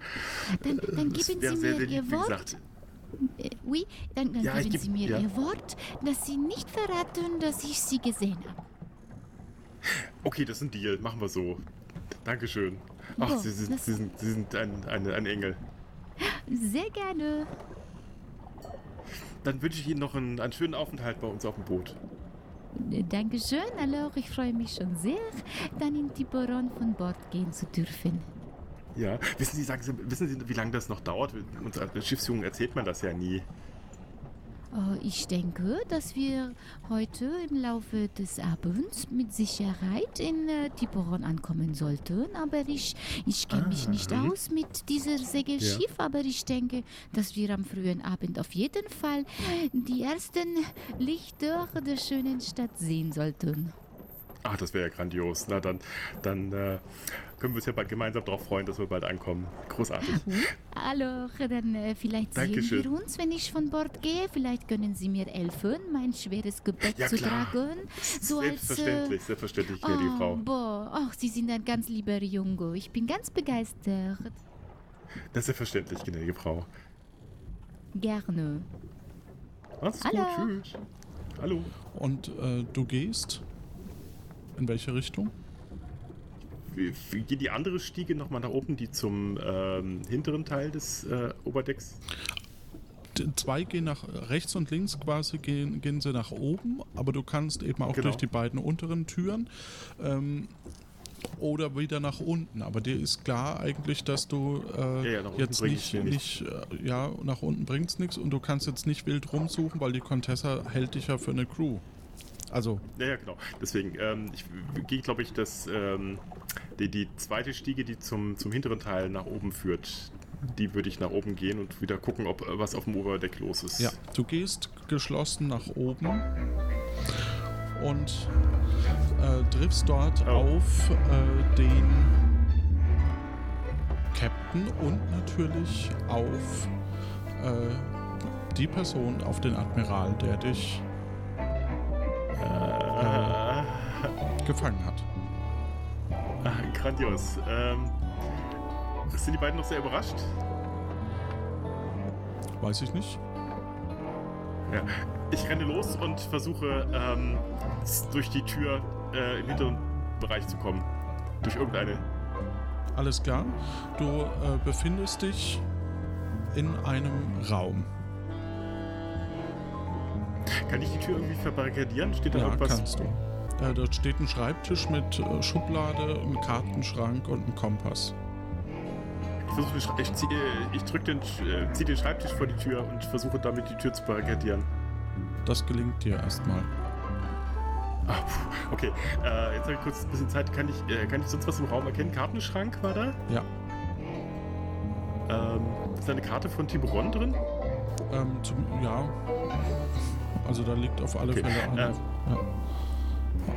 Dann, dann geben Sie mir Ihr lieb, wie Wort. Äh, oui, dann, dann Ja, geben geb- Sie mir ja. Ihr Wort, dass Sie nicht verraten, dass ich Sie gesehen habe. Okay, das ist ein Deal, machen wir so. Dankeschön. Ach, Oh, Sie sind, Sie sind, Sie sind ein, eine, ein Engel. Sehr gerne. Dann wünsche ich Ihnen noch einen, einen schönen Aufenthalt bei uns auf dem Boot. Dankeschön. Alors, ich freue mich schon sehr, dann in Tiburon von Bord gehen zu dürfen. Ja, wissen Sie, sagen Sie, wissen Sie, wie lange das noch dauert? Uns als Schiffsjungen erzählt man das ja nie. Oh, ich denke, dass wir heute im Laufe des Abends mit Sicherheit in äh, Tiburon ankommen sollten. Aber ich, ich kenne mich Ah, nicht mhm. aus mit diesem Segelschiff. Aber ich denke, dass wir am frühen Abend auf jeden Fall die ersten Lichter der schönen Stadt sehen sollten. Ach, das wäre ja grandios. Na, dann, dann äh, können wir uns ja bald gemeinsam darauf freuen, dass wir bald ankommen. Großartig. Alors, dann äh, vielleicht Dankeschön. sehen wir uns, wenn ich von Bord gehe. Vielleicht können Sie mir helfen, mein schweres Gepäck Ja, zu klar. tragen. So als, äh, selbstverständlich, selbstverständlich, gnädige oh, Frau. Boah, ach, Sie sind ein ganz lieber Junge. Ich bin ganz begeistert. Das ist selbstverständlich, gnädige Frau. Gerne. Mach's Hallo. gut, tschüss. Hallo. Und äh, du gehst in welche Richtung? Geht die andere Stiege nochmal nach oben, die zum ähm, hinteren Teil des äh, Oberdecks? Zwei gehen nach rechts und links quasi, gehen, gehen sie nach oben, aber du kannst eben auch Genau. durch die beiden unteren Türen ähm, oder wieder nach unten. Aber dir ist klar eigentlich, dass du äh, Ja, ja, jetzt nicht, nicht, äh, ja, nach unten bringt es nichts und du kannst jetzt nicht wild rumsuchen, weil die Contessa hält dich ja für eine Crew. Also, Ja, ja, genau. Deswegen, ähm, ich gehe, glaube ich, dass ähm, die, die zweite Stiege, die zum, zum hinteren Teil nach oben führt, die würde ich nach oben gehen und wieder gucken, ob äh, was auf dem Oberdeck los ist. ja, du gehst geschlossen nach oben und äh, triffst dort Oh. auf äh, den Captain und natürlich auf äh, die Person, auf den Admiral, der dich gefangen hat. ah, grandios. Ähm, sind die beiden noch sehr überrascht? Weiß ich nicht. Ja. Ich renne los und versuche ähm, durch die Tür äh, im hinteren Bereich zu kommen. Durch irgendeine. Alles klar. Du äh, befindest dich in einem Raum. Kann ich die Tür irgendwie verbarrikadieren? Steht da Ja, irgendwas? kannst du. Äh, dort steht ein Schreibtisch mit äh, Schublade, einem Kartenschrank und einem Kompass. Ich, ich, zieh, ich drück den, äh, zieh den Schreibtisch vor die Tür und versuche damit die Tür zu barrikadieren. Das gelingt dir erstmal. Ah, okay, äh, jetzt habe ich kurz ein bisschen Zeit. Kann ich, äh, kann ich sonst was im Raum erkennen? Kartenschrank war da? Ja. Ähm, ist da eine Karte von Tiburon drin? Ähm, zum, ja. Also da liegt auf alle Okay, Fälle eine. äh, ja.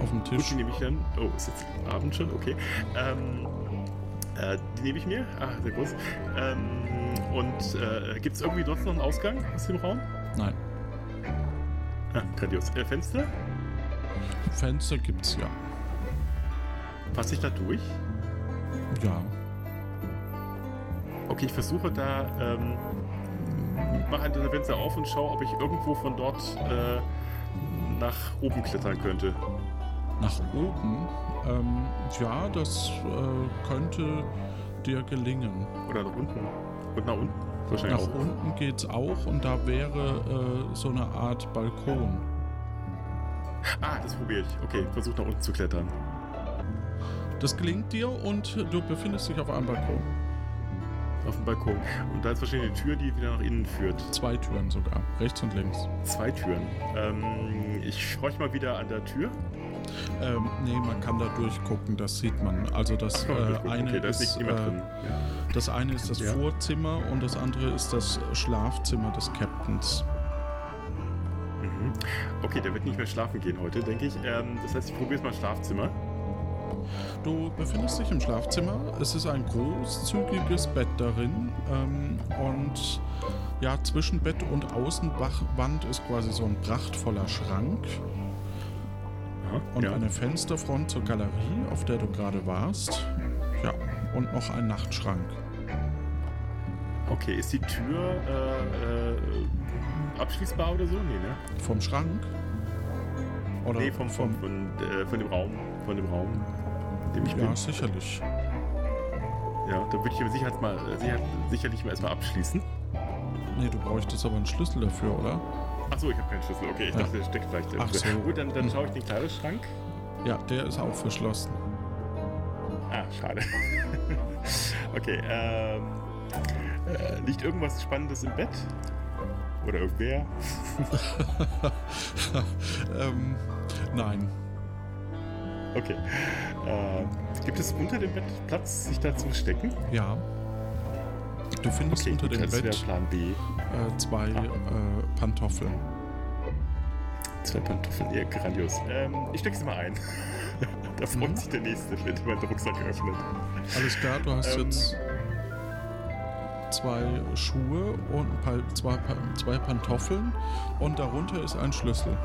Auf dem Gut, Tisch. die nehme ich dann. Oh, ist jetzt Abend schon? Okay. Ähm, äh, die nehme ich mir. Ah, sehr groß. Ähm, und äh, gibt es irgendwie sonst noch einen Ausgang aus dem Raum? Nein. Ah, grandios. Äh, Fenster? Fenster gibt's ja. Passe ich da durch? Ja. Okay, ich versuche da, ähm, mache ein Fenster auf und schaue, ob ich irgendwo von dort äh, nach oben klettern könnte. Nach oben. Ähm, ja, das äh, könnte dir gelingen. Oder nach unten. Und nach unten? Wahrscheinlich Nach auch. unten geht's auch und da wäre äh, so eine Art Balkon. Ah, das probiere ich. Okay, versuche nach unten zu klettern. Das gelingt dir und du befindest dich auf einem Balkon. Auf dem Balkon. Und da ist wahrscheinlich eine Tür, die wieder nach innen führt. Zwei Türen sogar, rechts und links. Zwei Türen. Ähm, ich horch mal wieder an der Tür. Ähm, nee, man kann da durchgucken, das sieht man. Also das äh, eine okay, ist äh, das eine ist das Ja. Vorzimmer und das andere ist das Schlafzimmer des Captains. Mhm. Okay, der wird nicht mehr schlafen gehen heute, denke ich. Ähm, das heißt, ich probiere es mal Schlafzimmer. Du befindest dich im Schlafzimmer. Es ist ein großzügiges Bett darin ähm, und ja, zwischen Bett und Außenwand ist quasi so ein prachtvoller Schrank Aha, und ja. eine Fensterfront zur Galerie, auf der du gerade warst. Ja, und noch ein Nachtschrank. Okay, ist die Tür äh, äh, abschließbar oder so? Nee, ne? Vom Schrank? Oder nee, vom, vom, von, äh, von dem Raum. Von dem Raum, dem ich Ja, bin. sicherlich. Ja, da würde ich aber sicher mal, sicher, sicherlich mal erstmal abschließen. Nee, du bräuchtest aber einen Schlüssel dafür, oder? Achso, ich habe keinen Schlüssel. Okay, ich Ja. dachte, der steckt vielleicht. Ach so. Gut, dann, dann schaue ich den Kleiderschrank. Ja, der ist auch verschlossen. Ah, schade. okay, ähm. Äh, liegt irgendwas Spannendes im Bett? Oder irgendwer? ähm, nein. Okay. Äh, gibt es unter dem Bett Platz, sich da zu verstecken? Ja. Du findest Okay, unter gut, dem Bett äh, zwei äh, Pantoffeln. Zwei Pantoffeln, ja, grandios. Ähm, ich stecke sie mal ein. da freut Mhm. sich der Nächste, wenn mein Rucksack öffnet. Alles klar, du hast Ähm. jetzt zwei Schuhe und ein paar, zwei, zwei Pantoffeln und darunter ist ein Schlüssel.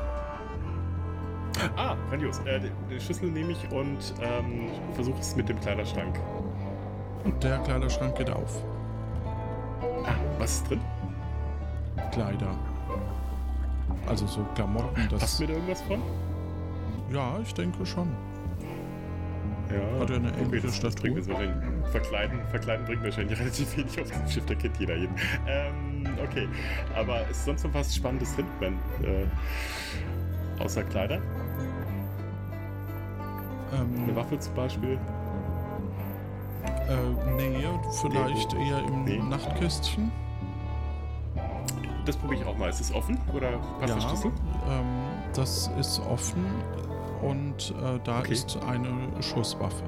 Ah, grandios. Äh, den, den Schlüssel nehme ich und ähm, versuche es mit dem Kleiderschrank. Und der Kleiderschrank geht auf. Ah, was ist drin? Kleider. Also so Klamotten, das. Passt mir da irgendwas von? Ja, ich denke schon. Ja. Hat er eine ähnliche das, das bringt mir wahrscheinlich, verkleiden, verkleiden bringt wahrscheinlich relativ wenig auf diesem Schiff, da kennt jeder jeden. Ähm, okay. Aber ist sonst noch was Spannendes drin, wenn, äh, außer Kleider? Eine Ähm, Waffe zum Beispiel? Äh, nee, vielleicht Nee. eher im Nee. Nachtkästchen. Das probiere ich auch mal. Ist es offen oder passt der Ja, Schlüssel? ähm, das ist offen und äh, da Okay. ist eine Schusswaffe.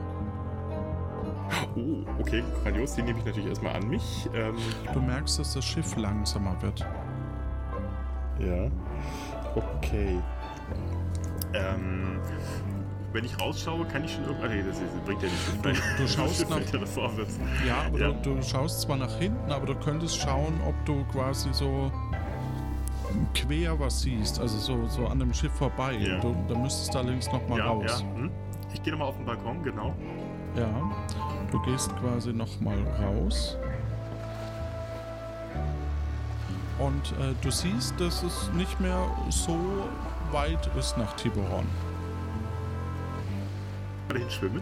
Oh, okay, grandios. Die nehme ich natürlich erstmal an mich. Ähm, Du merkst, dass das Schiff langsamer wird. ja. Okay. Ähm, wenn ich rausschaue, kann ich schon irgendwas. Nee, das, das bringt ja nicht. Du- du schaust nach- ja das vorwärts. Ja, aber Ja. Du, du schaust zwar nach hinten, aber du könntest schauen, ob du quasi so quer was siehst, also so, so an dem Schiff vorbei. Ja. Du, da müsstest du allerdings nochmal Ja, raus. ja. Hm? Ich gehe nochmal auf den Balkon, genau. Ja, du gehst quasi nochmal raus. Und äh, du siehst, dass es nicht mehr so weit ist nach Tiburon. Dahin schwimmen.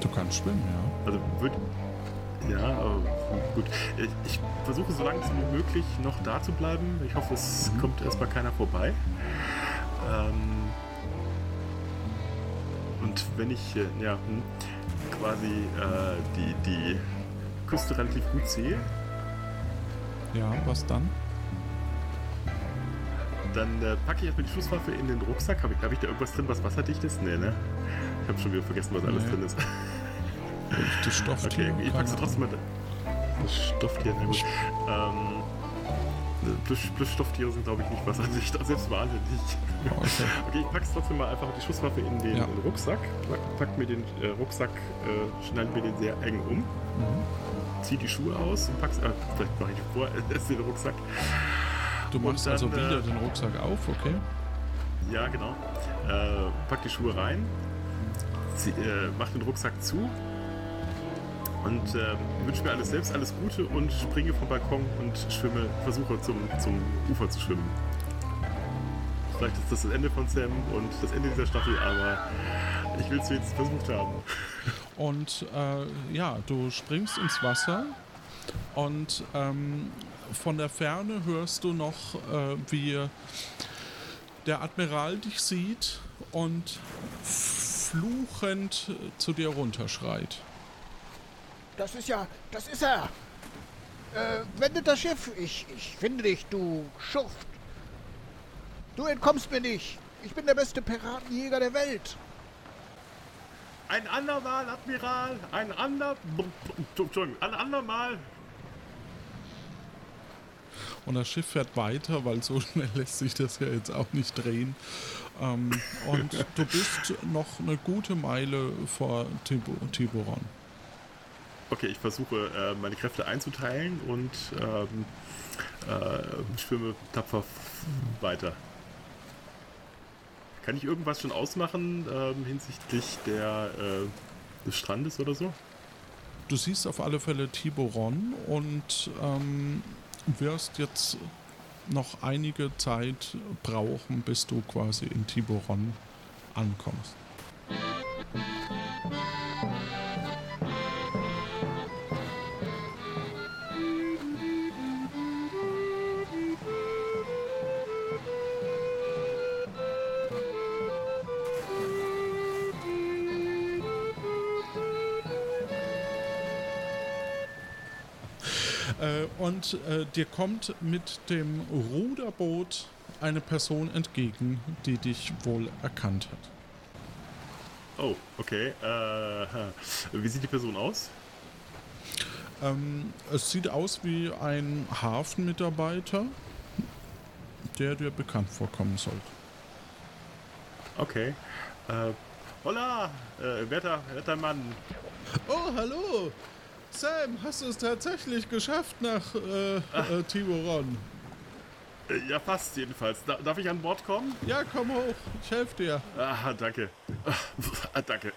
Du kannst schwimmen, ja. Also wird. Ja, aber gut. Ich, ich versuche so lange wie möglich noch da zu bleiben. Ich hoffe, es Mhm. kommt erstmal keiner vorbei. Ähm, und wenn ich äh, ja, hm, quasi äh, die, die Küste relativ gut sehe, Ja, was dann? Dann äh, packe ich erstmal die Schusswaffe in den Rucksack. Habe ich, hab ich da irgendwas drin, was wasserdicht ist? Nee, ne? Ich habe schon wieder vergessen, was alles Nee. drin ist. Das Stofftier? Okay, ich Keine pack's trotzdem mal. Das Stofftier, na gut. Ähm, plus, plus Stofftiere sind, glaube ich, nicht wasserdicht, selbst Wale nicht. Okay. Okay, ich pack's trotzdem mal einfach die Schusswaffe in den, Ja. in den Rucksack, pack, pack mir den äh, Rucksack, äh, schneid mir den sehr eng um, Mhm. zieh die Schuhe aus und pack's, äh, vielleicht mache ich vor, erst den Rucksack. Du machst dann, also wieder äh, den Rucksack auf, okay? Ja, genau. Äh, pack die Schuhe rein, zieh, äh, mach den Rucksack zu und äh, wünsche mir alles selbst, alles Gute und springe vom Balkon und schwimme, versuche zum, zum Ufer zu schwimmen. Vielleicht ist das das Ende von Sam und das Ende dieser Staffel, aber ich will es wenigstens versucht haben. Und äh, ja, du springst ins Wasser und ähm, von der Ferne hörst du noch, äh, wie der Admiral dich sieht und fluchend zu dir runterschreit. Das ist ja, das ist er. Äh, wendet das Schiff. Ich, ich finde dich, du Schuft. Du entkommst mir nicht. Ich bin der beste Piratenjäger der Welt. Ein andermal, Admiral, ein ander... Entschuldigung, ein andermal. Und das Schiff fährt weiter, weil so schnell lässt sich das ja jetzt auch nicht drehen. Ähm, und du bist noch eine gute Meile vor Tibu Tiburon. Okay, ich versuche äh, meine Kräfte einzuteilen und ähm, äh, schwimme tapfer weiter. Kann ich irgendwas schon ausmachen ähm, hinsichtlich der, äh, des Strandes oder so? Du siehst auf alle Fälle Tiburon und ähm, wirst jetzt noch einige Zeit brauchen, bis du quasi in Tiburon ankommst. Und äh, dir kommt mit dem Ruderboot eine Person entgegen, die dich wohl erkannt hat. Oh, okay. Äh, wie sieht die Person aus? Ähm, es sieht aus wie ein Hafenmitarbeiter, der dir bekannt vorkommen sollte. Okay. Äh, hola, äh, werter, werter Mann. Oh, hallo! Sam, hast du es tatsächlich geschafft nach äh, äh, Tiburon? Äh, ja, fast jedenfalls. Da, darf ich an Bord kommen? Ja, komm hoch, ich helfe dir. Ah, danke. Ah, danke.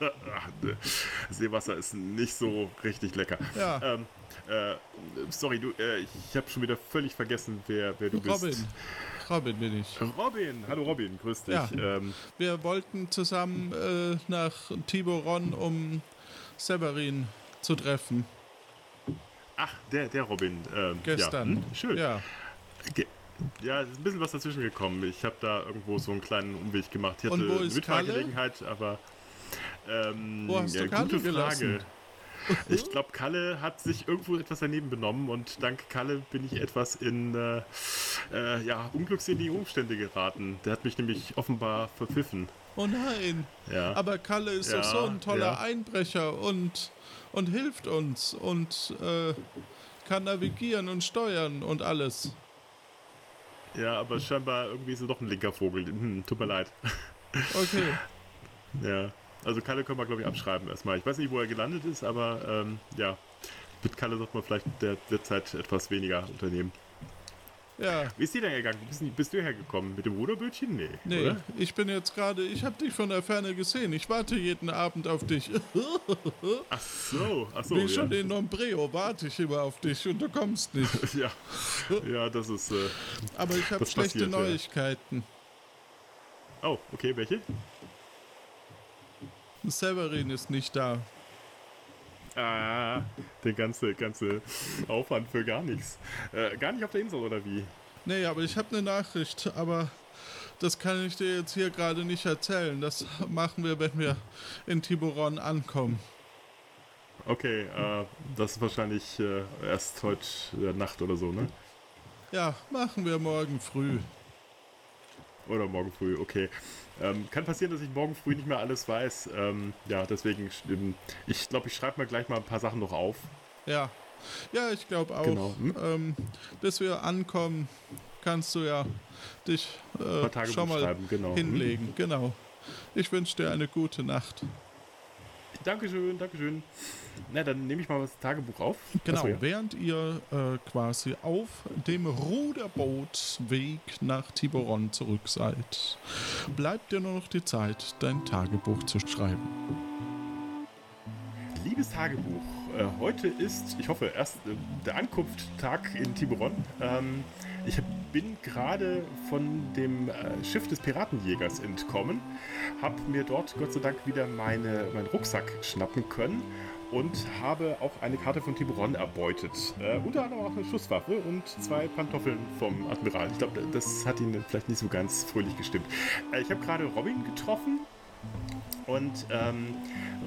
Ah. Seewasser ist nicht so richtig lecker. Ja. Ähm, Äh, sorry, du, äh, ich habe schon wieder völlig vergessen, wer, wer du Robin. bist. Robin bin ich. Robin, hallo Robin, grüß dich. Ja. Ähm, Wir wollten zusammen äh, nach Tiburon, um Severin zu treffen. ach, der, der Robin. Ähm, Gestern. Ja, hm, schön. Ja. Ge ja, es ist ein bisschen was dazwischen gekommen. Ich habe da irgendwo so einen kleinen Umweg gemacht. Ich hatte eine Mitfahrgelegenheit, aber ähm, Wo hast ja, du Kalle gute gelassen? Frage. Ich glaube, Kalle hat sich irgendwo etwas daneben benommen und dank Kalle bin ich etwas in äh, äh, ja, unglückselige Umstände geraten. Der hat mich nämlich offenbar verpfiffen. Oh nein. Ja. Aber Kalle ist Ja, doch so ein toller ja. Einbrecher und, und hilft uns und äh, kann navigieren und steuern und alles. ja, aber scheinbar irgendwie ist er doch ein linker Vogel. Hm, tut mir leid. Okay. Ja. Also Kalle können wir, glaube ich, abschreiben erstmal. Ich weiß nicht, wo er gelandet ist, aber ähm, ja, mit Kalle sollte man vielleicht der, derzeit etwas weniger unternehmen. Ja. Wie ist die denn gegangen? Bist, du- bist du hergekommen? Mit dem Ruderbötchen? Nee. Nee, Oder? ich bin jetzt gerade, ich habe dich von der Ferne gesehen. Ich warte jeden Abend auf dich. Ach so, ach so. Wie ja. schon in Nombreo warte ich immer auf dich und du kommst nicht. ja. ja, das ist. Äh, Aber ich habe schlechte passiert, ja. Neuigkeiten. oh, okay, welche? Severin ist nicht da. Ah, der ganze, ganze Aufwand für gar nichts. Äh, gar nicht auf der Insel, oder wie? Nee, aber ich habe eine Nachricht, aber das kann ich dir jetzt hier gerade nicht erzählen. Das machen wir, wenn wir in Tiburon ankommen. Okay, äh, das ist wahrscheinlich äh, erst heute äh, Nacht oder so, ne? Ja, machen wir morgen früh. Oder morgen früh, okay. Ähm, kann passieren, dass ich morgen früh nicht mehr alles weiß. Ähm, ja, deswegen, ähm, ich glaube, ich schreibe mir gleich mal ein paar Sachen noch auf. Ja. Ja, ich glaube auch. Genau. Hm? Ähm, bis wir ankommen, kannst du ja dich äh, schon mal genau. Hm? hinlegen. Genau. Ich wünsche dir eine gute Nacht. Dankeschön, Dankeschön. Na, dann nehme ich mal das Tagebuch auf. Genau, Achso, ja. während ihr äh, quasi auf dem Ruderbootweg nach Tiburon zurück seid, bleibt dir nur noch die Zeit, dein Tagebuch zu schreiben. Liebes Tagebuch, äh, heute ist, ich hoffe, erst äh, der Ankunftstag in Tiburon. Ähm, ich bin gerade von dem äh, Schiff des Piratenjägers entkommen, habe mir dort Gott sei Dank wieder meine, meinen Rucksack schnappen können und habe auch eine Karte von Tiburon erbeutet. Äh, unter anderem auch eine Schusswaffe und zwei Pantoffeln vom Admiral. Ich glaube, das hat ihn vielleicht nicht so ganz fröhlich gestimmt. Äh, ich habe gerade Robin getroffen und ähm,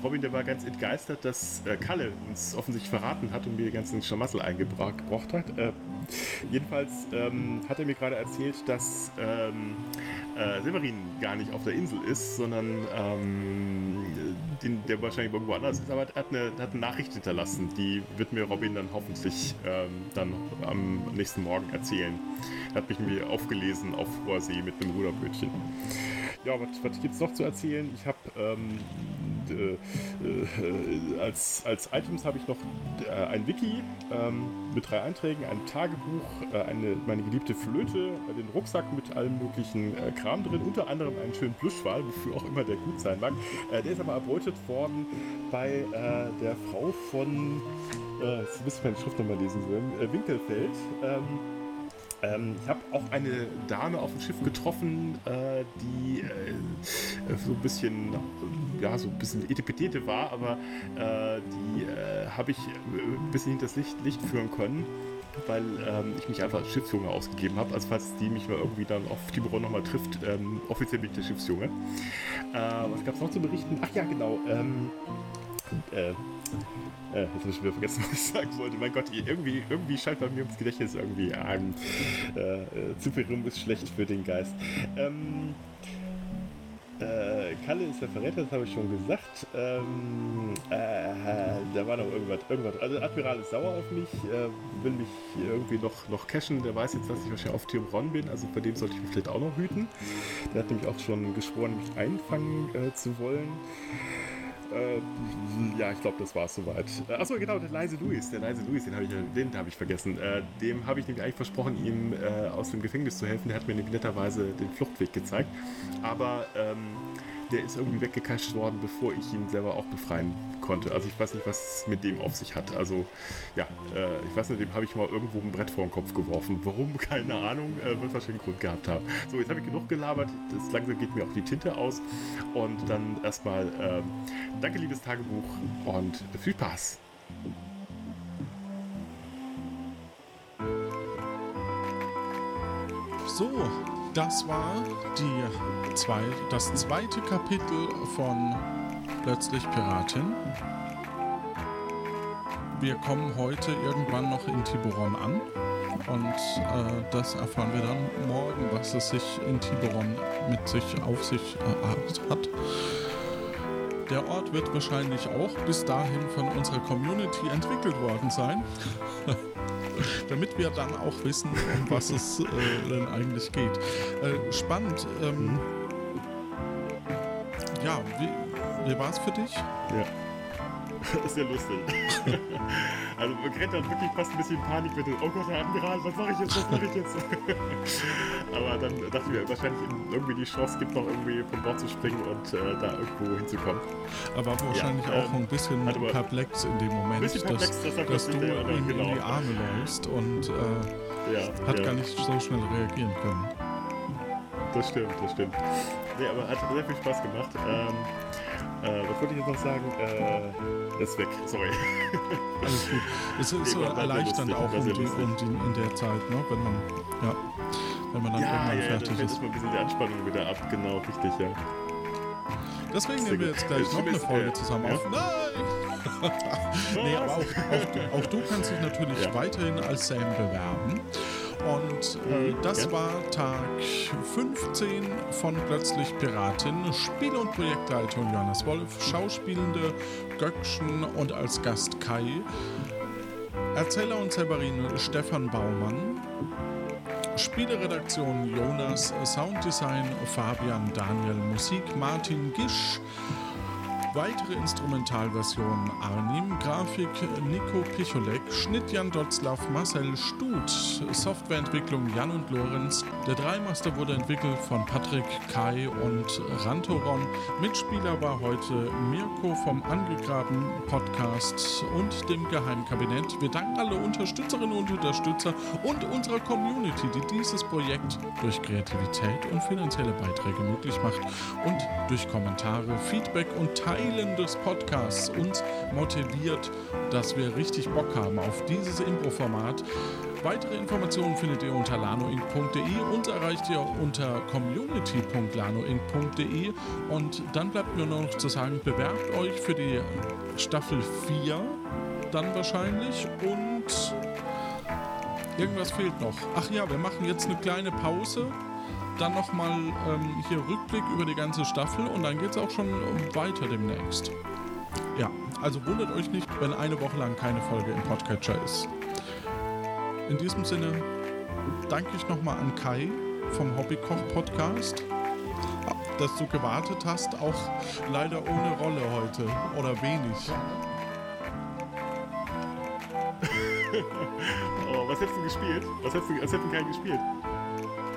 Robin, der war ganz entgeistert, dass äh, Kalle uns offensichtlich verraten hat und mir die ganzen Schlamassel eingebracht gebracht hat. Äh, jedenfalls ähm, hat er mir gerade erzählt, dass ähm, äh, Severin gar nicht auf der Insel ist, sondern ähm, den, der wahrscheinlich irgendwo anders ist, aber er hat eine, hat eine Nachricht hinterlassen. Die wird mir Robin dann hoffentlich ähm, dann am nächsten Morgen erzählen. Er hat mich mir aufgelesen auf hoher See mit einem Ruderbötchen. Ja, was, was gibt es noch zu erzählen? Ich habe ähm, äh, äh, als, als Items habe ich noch äh, ein Wiki ähm, mit drei Einträgen, ein Tagebuch, äh, eine, meine geliebte Flöte, äh, den Rucksack mit allem möglichen Kram drin, unter anderem einen schönen Plüschwal, wofür auch immer der gut sein mag. Der ist aber erbeutet worden bei der Frau von, äh, jetzt müsste ich meine Schrift nochmal lesen sollen, Winkelfeld. Ähm, ähm, ich habe auch eine Dame auf dem Schiff getroffen, äh, die äh, so ein bisschen, ja, so ein bisschen Etepetete war, aber äh, die äh, habe ich äh, ein bisschen hinters Licht, Licht führen können, weil ähm, ich mich einfach als Schiffsjunge ausgegeben habe. Also falls die mich mal irgendwie dann auf Tiburon nochmal trifft, ähm, offiziell bin ich der Schiffsjunge. Äh, was gab es noch zu berichten? Ach ja, genau. Ähm, äh, äh, jetzt habe ich wieder vergessen, was ich sagen wollte. Mein Gott, irgendwie, irgendwie scheint bei mir ums Gedächtnis irgendwie ein äh, äh, Zyperum ist schlecht für den Geist. Ähm, äh, Kalle ist der Verräter, das habe ich schon gesagt. Ähm, äh, da war noch irgendwas, irgendwas. Also Admiral ist sauer auf mich, äh, will mich irgendwie noch, noch cashen. Der weiß jetzt, dass ich wahrscheinlich auf Tiburon bin, also vor dem sollte ich mich vielleicht auch noch hüten. Der hat nämlich auch schon geschworen, mich einfangen äh, zu wollen. Äh, ja, ich glaube, das war es soweit. Äh, achso, genau, der leise Louis, der leise Louis, den habe ich, den hab ich vergessen. Äh, dem habe ich nämlich eigentlich versprochen, ihm äh, aus dem Gefängnis zu helfen. Der hat mir nämlich netterweise den Fluchtweg gezeigt. Aber ähm, der ist irgendwie weggekascht worden, bevor ich ihn selber auch befreien konnte. Also ich weiß nicht, was es mit dem auf sich hat. Also ja, äh, ich weiß nicht, dem habe ich mal irgendwo ein Brett vor den Kopf geworfen. Warum? Keine Ahnung. Äh, wird wahrscheinlich einen Grund gehabt haben. So, jetzt habe ich genug gelabert. Das langsam geht mir auch die Tinte aus. Und dann erstmal äh, danke, liebes Tagebuch und viel Spaß. So, das war die zwei, das zweite Kapitel von Plötzlich Piratin. Wir kommen heute irgendwann noch in Tiburon an und äh, das erfahren wir dann morgen, was es sich in Tiburon mit sich auf sich äh, hat. Der Ort wird wahrscheinlich auch bis dahin von unserer Community entwickelt worden sein. damit wir dann auch wissen, um was es äh, denn eigentlich geht. Äh, spannend. Ähm, ja, wie, wie war es für dich? Ja. Sehr lustig. also man kriegt dann wirklich fast ein bisschen Panik mit dem, oh Gott, der Admiral, was mache ich jetzt, was mache ich jetzt? Aber dann dachte ich mir, wahrscheinlich irgendwie die Chance gibt noch irgendwie vom Bord zu springen und äh, da irgendwo hinzukommen. Aber wahrscheinlich Ja, auch ähm, ein bisschen hat perplex in dem Moment, dass, perplex, dass das du nicht der- ihm genau. in die Arme läufst und äh, Ja, hat ja. gar nicht so schnell reagieren können. Das stimmt, das stimmt. Nee, aber hat sehr viel Spaß gemacht. Ähm, äh, was wollte ich jetzt noch sagen? Äh, ist weg, sorry. Alles gut. Es ist Nee, erleichternd auch um die, um die, in der Zeit, ne? wenn man ja, wenn man dann ja, ja, irgendwann ja, fertig ist. erstmal ein bisschen die Anspannung wieder ab, genau, richtig, ja. Deswegen nehmen wir jetzt gleich Das noch eine Folge äh, zusammen ja? auf. Nein! nee, aber auch, auch, auch du kannst dich natürlich Ja. weiterhin als Sam bewerben. Und äh, Mhm, das war Tag 15 von Plötzlich Piratin. Spiel- und Projektleitung Johannes Wolf, Schauspielende Göckchen und als Gast Kai. Erzähler und Severin Stefan Baumann. Spieleredaktion Jonas, Sounddesign Fabian Daniel, Musik Martin Gisch, weitere Instrumentalversion Arnim, Grafik Nico Picholek, Schnitt Jan Dotzlaff, Marcel Stut, Softwareentwicklung Jan und Lorenz. Der Dreimaster wurde entwickelt von Patrick, Kai und Rantoron. Mitspieler war heute Mirko vom Angegraben Podcast und dem Geheimkabinett. Wir danken alle Unterstützerinnen und Unterstützer und unserer Community, die dieses Projekt durch Kreativität und finanzielle Beiträge möglich macht und durch Kommentare, Feedback und Teilen des Podcasts uns motiviert, dass wir richtig Bock haben auf dieses Impro-Format. Weitere Informationen findet ihr unter lanoinc.de und erreicht ihr unter community.lanoinc.de und dann bleibt mir nur noch zu sagen, bewerbt euch für die Staffel 4 dann wahrscheinlich und irgendwas fehlt noch. Ach ja, wir machen jetzt eine kleine Pause dann nochmal ähm, hier Rückblick über die ganze Staffel und dann geht es auch schon weiter demnächst. Ja, also wundert euch nicht, wenn eine Woche lang keine Folge im Podcatcher ist. In diesem Sinne danke ich nochmal an Kai vom Hobbykoch-Podcast, dass du gewartet hast, auch leider ohne Rolle heute oder wenig. Oh, was hättest du gespielt? Was hättest du, was hätten keinen gespielt?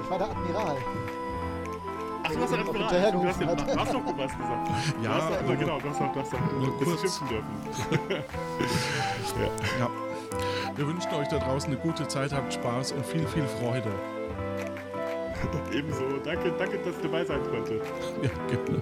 Ich war der Admiral. Ach, du hast ja Noch Admiral. Du hast, ja, du hast doch was gesagt. Ja, du hast doch, aber- genau, du hast doch, du hast doch Nur kurz. schimpfen dürfen. Ja. Wir wünschen euch da draußen eine gute Zeit, habt Spaß und viel, viel Freude. Ebenso. Danke, danke, dass ich dabei sein konnte. Ja, gerne.